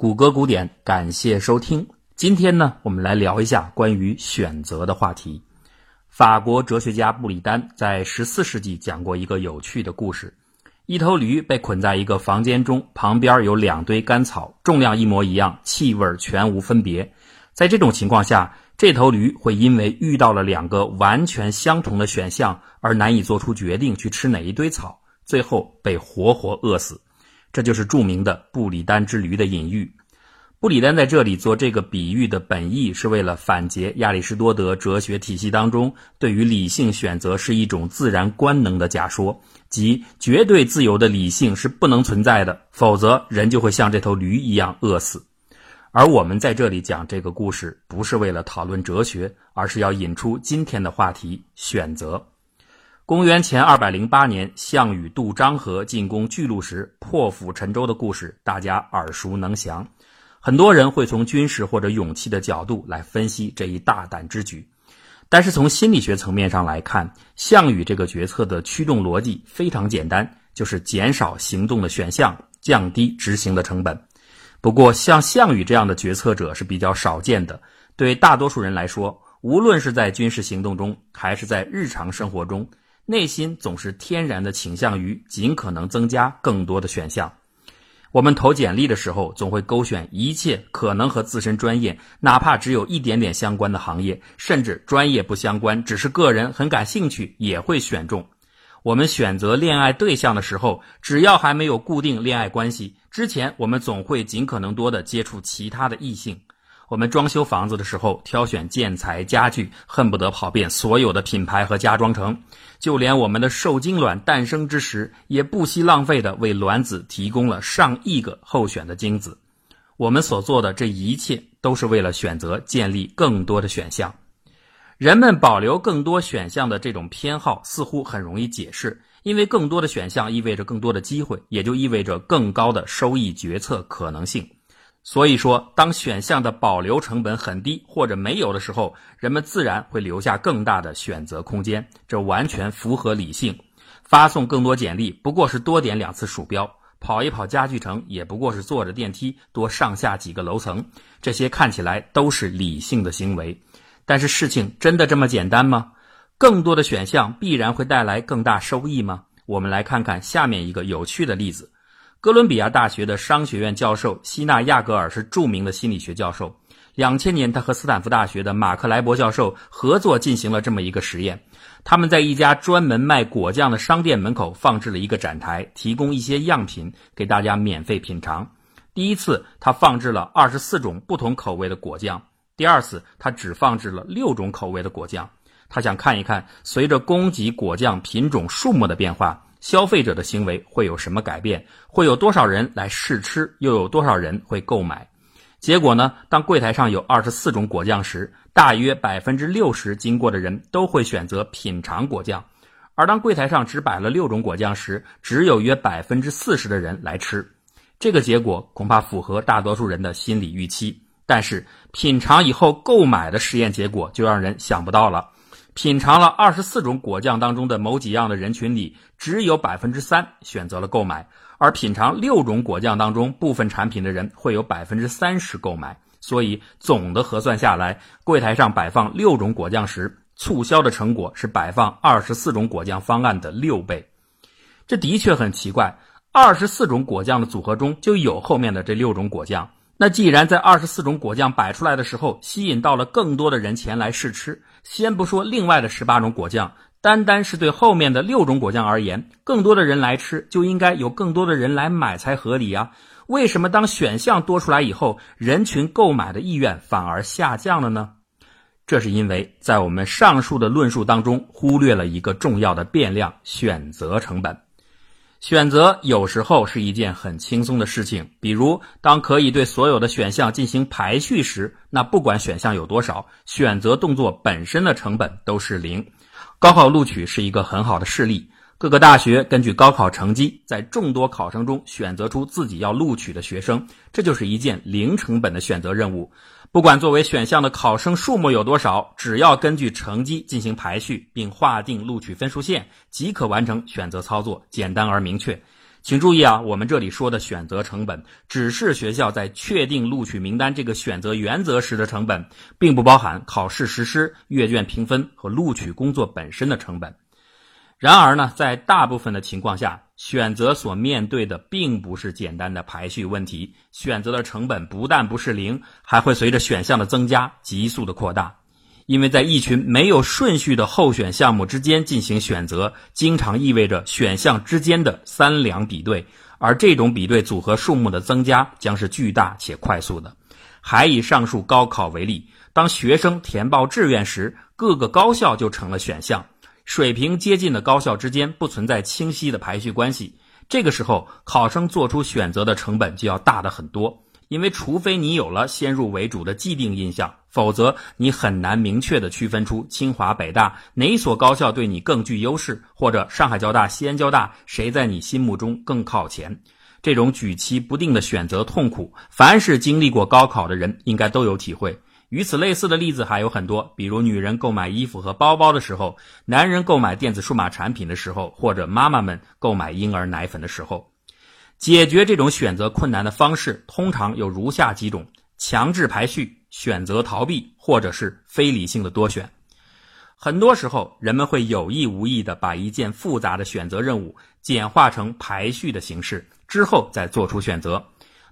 谷歌古典，感谢收听。今天呢，我们来聊一下关于选择的话题。法国哲学家布里丹在十四世纪讲过一个有趣的故事：一头驴被捆在一个房间中，旁边有两堆干草，重量一模一样，气味全无分别。在这种情况下，这头驴会因为遇到了两个完全相同的选项而难以做出决定去吃哪一堆草，最后被活活饿死。这就是著名的布里丹之驴的隐喻。布里丹在这里做这个比喻的本意，是为了反诘亚里士多德哲学体系当中对于理性选择是一种自然官能的假说，即绝对自由的理性是不能存在的，否则人就会像这头驴一样饿死。而我们在这里讲这个故事，不是为了讨论哲学，而是要引出今天的话题——选择。公元前二百零八年，项羽渡漳河进攻巨鹿时破釜沉舟的故事，大家耳熟能详。很多人会从军事或者勇气的角度来分析这一大胆之举，但是从心理学层面上来看，项羽这个决策的驱动逻辑非常简单，就是减少行动的选项，降低执行的成本。不过，像项羽这样的决策者是比较少见的。对大多数人来说，无论是在军事行动中，还是在日常生活中，内心总是天然的倾向于尽可能增加更多的选项。我们投简历的时候，总会勾选一切可能和自身专业，哪怕只有一点点相关的行业，甚至专业不相关，只是个人很感兴趣，也会选中。我们选择恋爱对象的时候，只要还没有固定恋爱关系之前，我们总会尽可能多的接触其他的异性。我们装修房子的时候，挑选建材家具，恨不得跑遍所有的品牌和家装城；就连我们的受精卵诞生之时，也不惜浪费的为卵子提供了上亿个候选的精子。我们所做的这一切，都是为了选择建立更多的选项。人们保留更多选项的这种偏好，似乎很容易解释，因为更多的选项意味着更多的机会，也就意味着更高的收益决策可能性。所以说，当选项的保留成本很低或者没有的时候，人们自然会留下更大的选择空间，这完全符合理性。发送更多简历不过是多点两次鼠标，跑一跑家具城也不过是坐着电梯多上下几个楼层，这些看起来都是理性的行为。但是事情真的这么简单吗？更多的选项必然会带来更大收益吗？我们来看看下面一个有趣的例子。哥伦比亚大学的商学院教授希纳亚格尔是著名的心理学教授。两千年，他和斯坦福大学的马克莱伯教授合作进行了这么一个实验。他们在一家专门卖果酱的商店门口放置了一个展台，提供一些样品给大家免费品尝。第一次，他放置了二十四种不同口味的果酱；第二次，他只放置了六种口味的果酱。他想看一看，随着供给果酱品种数目的变化。消费者的行为会有什么改变？会有多少人来试吃？又有多少人会购买？结果呢？当柜台上有二十四种果酱时，大约百分之六十经过的人都会选择品尝果酱；而当柜台上只摆了六种果酱时，只有约百分之四十的人来吃。这个结果恐怕符合大多数人的心理预期。但是品尝以后购买的实验结果就让人想不到了。品尝了二十四种果酱当中的某几样的人群里，只有百分之三选择了购买；而品尝六种果酱当中部分产品的人，会有百分之三十购买。所以总的核算下来，柜台上摆放六种果酱时，促销的成果是摆放二十四种果酱方案的六倍。这的确很奇怪，二十四种果酱的组合中就有后面的这六种果酱。那既然在二十四种果酱摆出来的时候，吸引到了更多的人前来试吃。先不说另外的十八种果酱，单单是对后面的六种果酱而言，更多的人来吃，就应该有更多的人来买才合理啊！为什么当选项多出来以后，人群购买的意愿反而下降了呢？这是因为在我们上述的论述当中，忽略了一个重要的变量——选择成本。选择有时候是一件很轻松的事情，比如当可以对所有的选项进行排序时，那不管选项有多少，选择动作本身的成本都是零。高考录取是一个很好的事例，各个大学根据高考成绩，在众多考生中选择出自己要录取的学生，这就是一件零成本的选择任务。不管作为选项的考生数目有多少，只要根据成绩进行排序，并划定录取分数线，即可完成选择操作，简单而明确。请注意啊，我们这里说的选择成本，只是学校在确定录取名单这个选择原则时的成本，并不包含考试实施、阅卷评分和录取工作本身的成本。然而呢，在大部分的情况下，选择所面对的并不是简单的排序问题，选择的成本不但不是零，还会随着选项的增加急速的扩大。因为在一群没有顺序的候选项目之间进行选择，经常意味着选项之间的三两比对，而这种比对组合数目的增加将是巨大且快速的。还以上述高考为例，当学生填报志愿时，各个高校就成了选项，水平接近的高校之间不存在清晰的排序关系。这个时候，考生做出选择的成本就要大得很多。因为除非你有了先入为主的既定印象，否则你很难明确的区分出清华、北大哪所高校对你更具优势，或者上海交大、西安交大谁在你心目中更靠前。这种举棋不定的选择痛苦，凡是经历过高考的人应该都有体会。与此类似的例子还有很多，比如女人购买衣服和包包的时候，男人购买电子数码产品的时候，或者妈妈们购买婴儿奶粉的时候。解决这种选择困难的方式，通常有如下几种：强制排序、选择逃避，或者是非理性的多选。很多时候，人们会有意无意地把一件复杂的选择任务简化成排序的形式，之后再做出选择。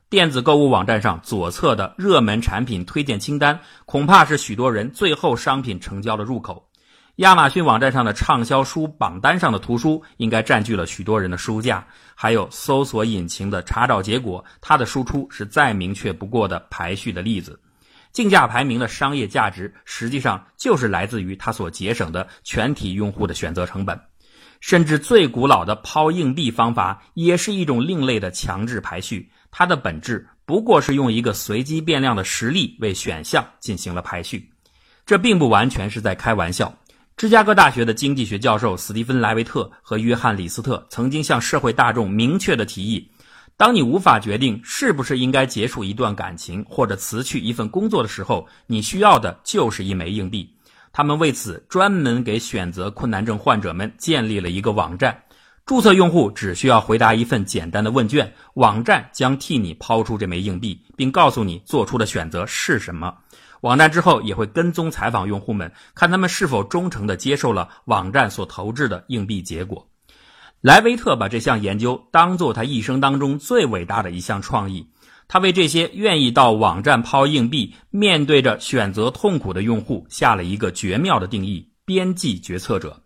电子购物网站上左侧的热门产品推荐清单，恐怕是许多人最后商品成交的入口。亚马逊网站上的畅销书榜单上的图书，应该占据了许多人的书架。还有搜索引擎的查找结果，它的输出是再明确不过的排序的例子。竞价排名的商业价值，实际上就是来自于它所节省的全体用户的选择成本。甚至最古老的抛硬币方法，也是一种另类的强制排序。它的本质不过是用一个随机变量的实例为选项进行了排序。这并不完全是在开玩笑。芝加哥大学的经济学教授斯蒂芬·莱维特和约翰·李斯特曾经向社会大众明确的提议：当你无法决定是不是应该结束一段感情或者辞去一份工作的时候，你需要的就是一枚硬币。他们为此专门给选择困难症患者们建立了一个网站，注册用户只需要回答一份简单的问卷，网站将替你抛出这枚硬币，并告诉你做出的选择是什么。网站之后也会跟踪采访用户们，看他们是否忠诚地接受了网站所投掷的硬币结果。莱维特把这项研究当做他一生当中最伟大的一项创意。他为这些愿意到网站抛硬币、面对着选择痛苦的用户下了一个绝妙的定义：边际决策者。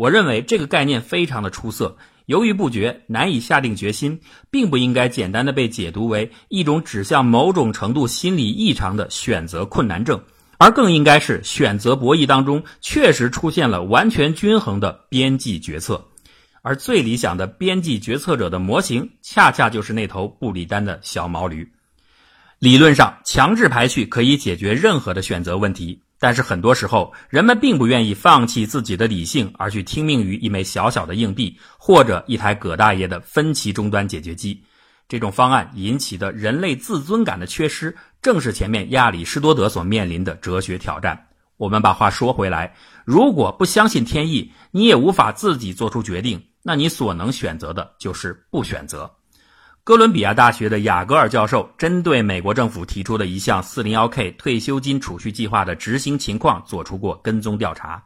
我认为这个概念非常的出色。犹豫不决、难以下定决心，并不应该简单的被解读为一种指向某种程度心理异常的选择困难症，而更应该是选择博弈当中确实出现了完全均衡的边际决策。而最理想的边际决策者的模型，恰恰就是那头布里丹的小毛驴。理论上，强制排序可以解决任何的选择问题。但是很多时候，人们并不愿意放弃自己的理性，而去听命于一枚小小的硬币或者一台葛大爷的分歧终端解决机。这种方案引起的人类自尊感的缺失，正是前面亚里士多德所面临的哲学挑战。我们把话说回来，如果不相信天意，你也无法自己做出决定，那你所能选择的就是不选择。哥伦比亚大学的雅戈尔教授针对美国政府提出的一项 401k 退休金储蓄计划的执行情况做出过跟踪调查。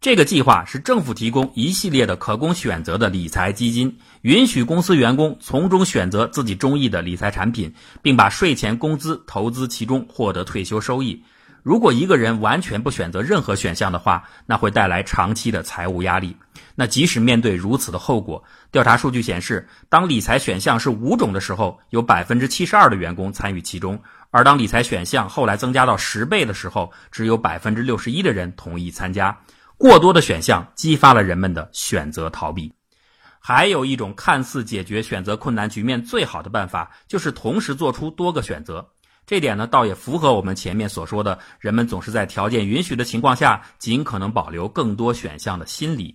这个计划是政府提供一系列的可供选择的理财基金，允许公司员工从中选择自己中意的理财产品，并把税前工资投资其中，获得退休收益。如果一个人完全不选择任何选项的话，那会带来长期的财务压力。那即使面对如此的后果，调查数据显示，当理财选项是五种的时候，有百分之七十二的员工参与其中；而当理财选项后来增加到十倍的时候，只有百分之六十一的人同意参加。过多的选项激发了人们的选择逃避。还有一种看似解决选择困难局面最好的办法，就是同时做出多个选择。这点呢，倒也符合我们前面所说的人们总是在条件允许的情况下，尽可能保留更多选项的心理。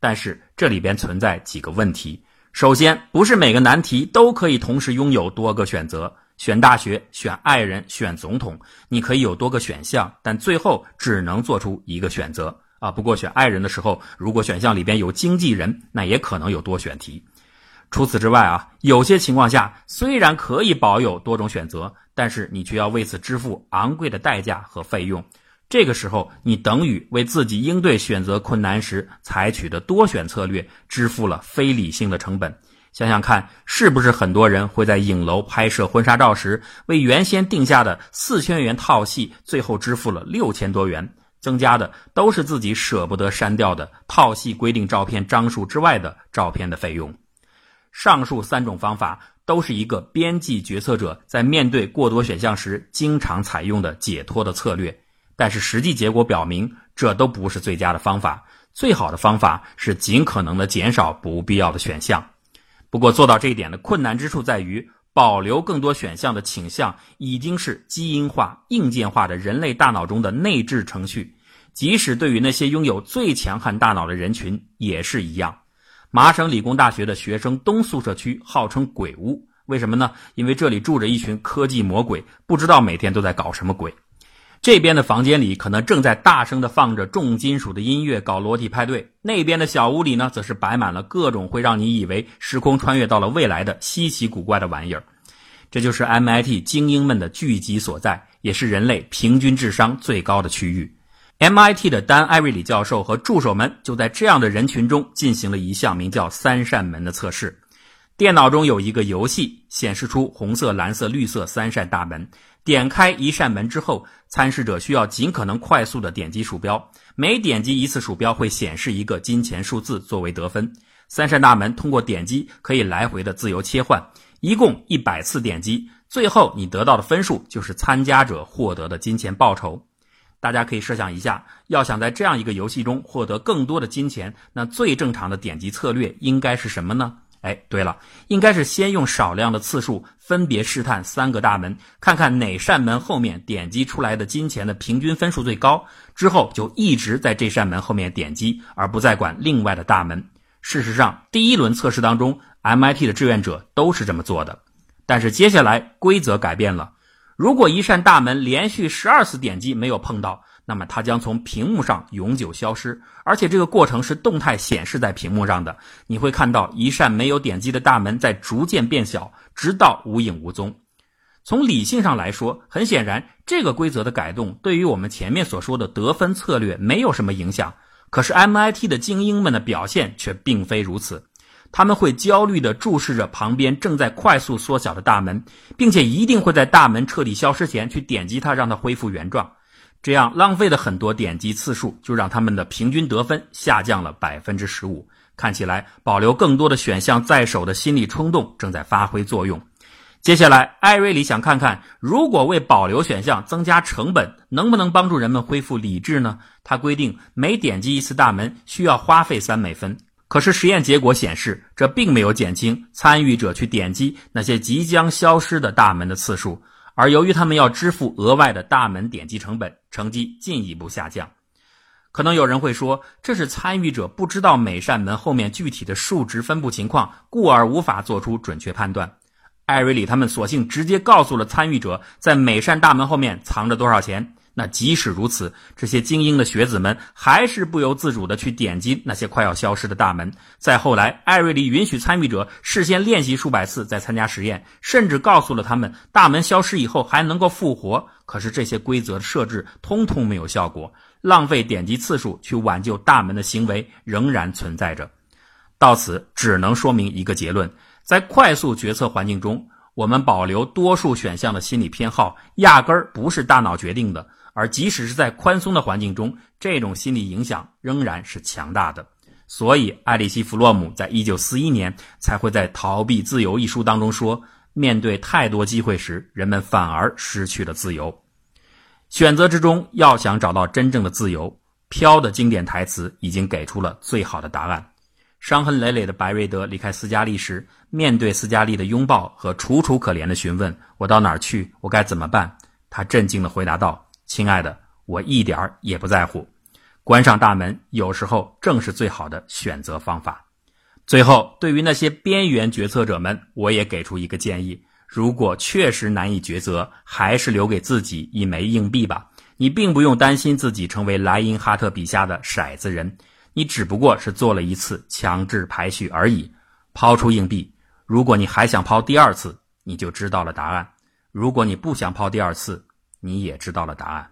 但是这里边存在几个问题。首先，不是每个难题都可以同时拥有多个选择。选大学、选爱人、选总统，你可以有多个选项，但最后只能做出一个选择啊。不过选爱人的时候，如果选项里边有经纪人，那也可能有多选题。除此之外啊，有些情况下虽然可以保有多种选择，但是你却要为此支付昂贵的代价和费用。这个时候，你等于为自己应对选择困难时采取的多选策略支付了非理性的成本。想想看，是不是很多人会在影楼拍摄婚纱照时，为原先定下的四千元套系，最后支付了六千多元？增加的都是自己舍不得删掉的套系规定照片张数之外的照片的费用。上述三种方法都是一个边际决策者在面对过多选项时经常采用的解脱的策略，但是实际结果表明，这都不是最佳的方法。最好的方法是尽可能的减少不必要的选项。不过做到这一点的困难之处在于，保留更多选项的倾向已经是基因化、硬件化的人类大脑中的内置程序，即使对于那些拥有最强悍大脑的人群也是一样。麻省理工大学的学生东宿舍区号称“鬼屋”，为什么呢？因为这里住着一群科技魔鬼，不知道每天都在搞什么鬼。这边的房间里可能正在大声的放着重金属的音乐，搞裸体派对；那边的小屋里呢，则是摆满了各种会让你以为时空穿越到了未来的稀奇古怪的玩意儿。这就是 MIT 精英们的聚集所在，也是人类平均智商最高的区域。MIT 的丹·艾瑞里教授和助手们就在这样的人群中进行了一项名叫“三扇门”的测试。电脑中有一个游戏，显示出红色、蓝色、绿色三扇大门。点开一扇门之后，参试者需要尽可能快速地点击鼠标，每点击一次鼠标会显示一个金钱数字作为得分。三扇大门通过点击可以来回的自由切换，一共一百次点击，最后你得到的分数就是参加者获得的金钱报酬。大家可以设想一下，要想在这样一个游戏中获得更多的金钱，那最正常的点击策略应该是什么呢？哎，对了，应该是先用少量的次数分别试探三个大门，看看哪扇门后面点击出来的金钱的平均分数最高，之后就一直在这扇门后面点击，而不再管另外的大门。事实上，第一轮测试当中，MIT 的志愿者都是这么做的。但是接下来规则改变了。如果一扇大门连续十二次点击没有碰到，那么它将从屏幕上永久消失，而且这个过程是动态显示在屏幕上的。你会看到一扇没有点击的大门在逐渐变小，直到无影无踪。从理性上来说，很显然这个规则的改动对于我们前面所说的得分策略没有什么影响。可是 MIT 的精英们的表现却并非如此。他们会焦虑地注视着旁边正在快速缩小的大门，并且一定会在大门彻底消失前去点击它，让它恢复原状。这样浪费了很多点击次数，就让他们的平均得分下降了百分之十五。看起来保留更多的选项在手的心理冲动正在发挥作用。接下来，艾瑞里想看看，如果为保留选项增加成本，能不能帮助人们恢复理智呢？他规定每点击一次大门需要花费三美分。可是实验结果显示，这并没有减轻参与者去点击那些即将消失的大门的次数，而由于他们要支付额外的大门点击成本，成绩进一步下降。可能有人会说，这是参与者不知道每扇门后面具体的数值分布情况，故而无法做出准确判断。艾瑞里他们索性直接告诉了参与者，在每扇大门后面藏着多少钱。那即使如此，这些精英的学子们还是不由自主地去点击那些快要消失的大门。再后来，艾瑞里允许参与者事先练习数百次再参加实验，甚至告诉了他们大门消失以后还能够复活。可是这些规则的设置通通没有效果，浪费点击次数去挽救大门的行为仍然存在着。到此，只能说明一个结论：在快速决策环境中，我们保留多数选项的心理偏好压根儿不是大脑决定的。而即使是在宽松的环境中，这种心理影响仍然是强大的。所以，艾里希·弗洛姆在一九四一年才会在《逃避自由》一书当中说：“面对太多机会时，人们反而失去了自由。选择之中，要想找到真正的自由，飘的经典台词已经给出了最好的答案。伤痕累累的白瑞德离开斯嘉丽时，面对斯嘉丽的拥抱和楚楚可怜的询问：‘我到哪儿去？我该怎么办？’他震惊地回答道。”亲爱的，我一点儿也不在乎。关上大门，有时候正是最好的选择方法。最后，对于那些边缘决策者们，我也给出一个建议：如果确实难以抉择，还是留给自己一枚硬币吧。你并不用担心自己成为莱因哈特笔下的骰子人，你只不过是做了一次强制排序而已。抛出硬币，如果你还想抛第二次，你就知道了答案；如果你不想抛第二次，你也知道了答案。